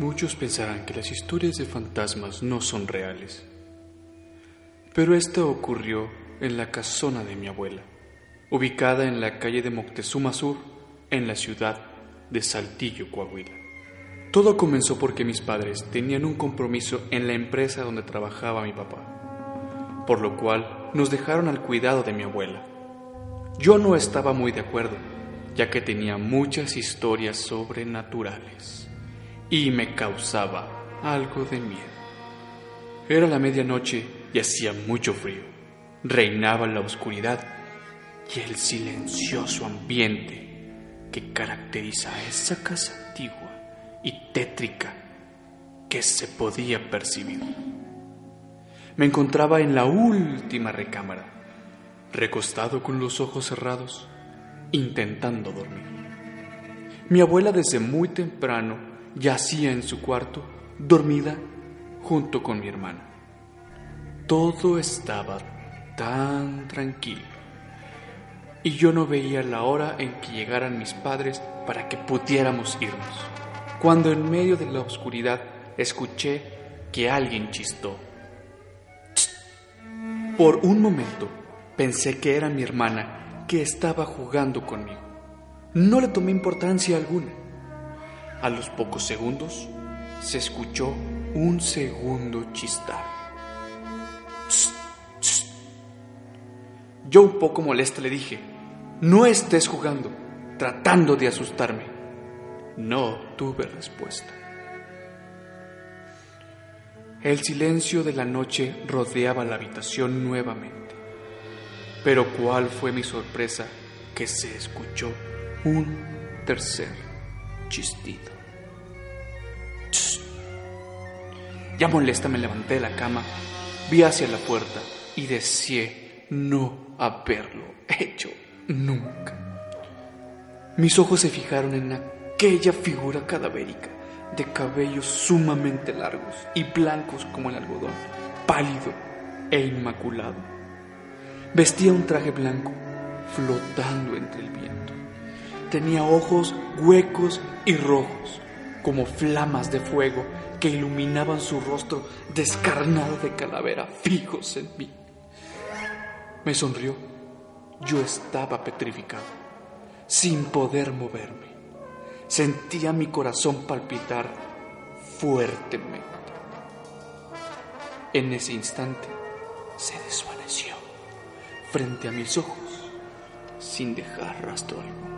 Muchos pensarán que las historias de fantasmas no son reales, pero esta ocurrió en la casona de mi abuela, ubicada en la calle de Moctezuma Sur, en la ciudad de Saltillo, Coahuila. Todo comenzó porque mis padres tenían un compromiso en la empresa donde trabajaba mi papá, por lo cual nos dejaron al cuidado de mi abuela. Yo no estaba muy de acuerdo, ya que tenía muchas historias sobrenaturales y me causaba algo de miedo. Era la medianoche y hacía mucho frío. Reinaba la oscuridad y el silencioso ambiente que caracteriza a esa casa antigua y tétrica que se podía percibir. Me encontraba en la última recámara, recostado con los ojos cerrados, intentando dormir. Mi abuela desde muy temprano yacía en su cuarto, dormida junto con mi hermana. Todo estaba tan tranquilo y yo no veía la hora en que llegaran mis padres para que pudiéramos irnos cuando en medio de la oscuridad escuché que alguien chistó. Por un momento pensé que era mi hermana que estaba jugando conmigo. No le tomé importancia alguna. A los pocos segundos se escuchó un segundo chistar. Yo un poco molesta le dije, no estés jugando, tratando de asustarme. No tuve respuesta. El silencio de la noche rodeaba la habitación nuevamente. Pero cuál fue mi sorpresa que se escuchó un tercer chistido. Ya molesta me levanté de la cama, vi hacia la puerta y deseé no haberlo hecho nunca. Mis ojos se fijaron en aquella figura cadavérica, de cabellos sumamente largos y blancos como el algodón, pálido e inmaculado. Vestía un traje blanco, flotando entre el viento. Tenía ojos huecos y rojos, como flamas de fuego que iluminaban su rostro descarnado de calavera fijos en mí. Me sonrió. Yo estaba petrificado, sin poder moverme. Sentía mi corazón palpitar fuertemente. En ese instante se desvaneció frente a mis ojos sin dejar rastro alguno.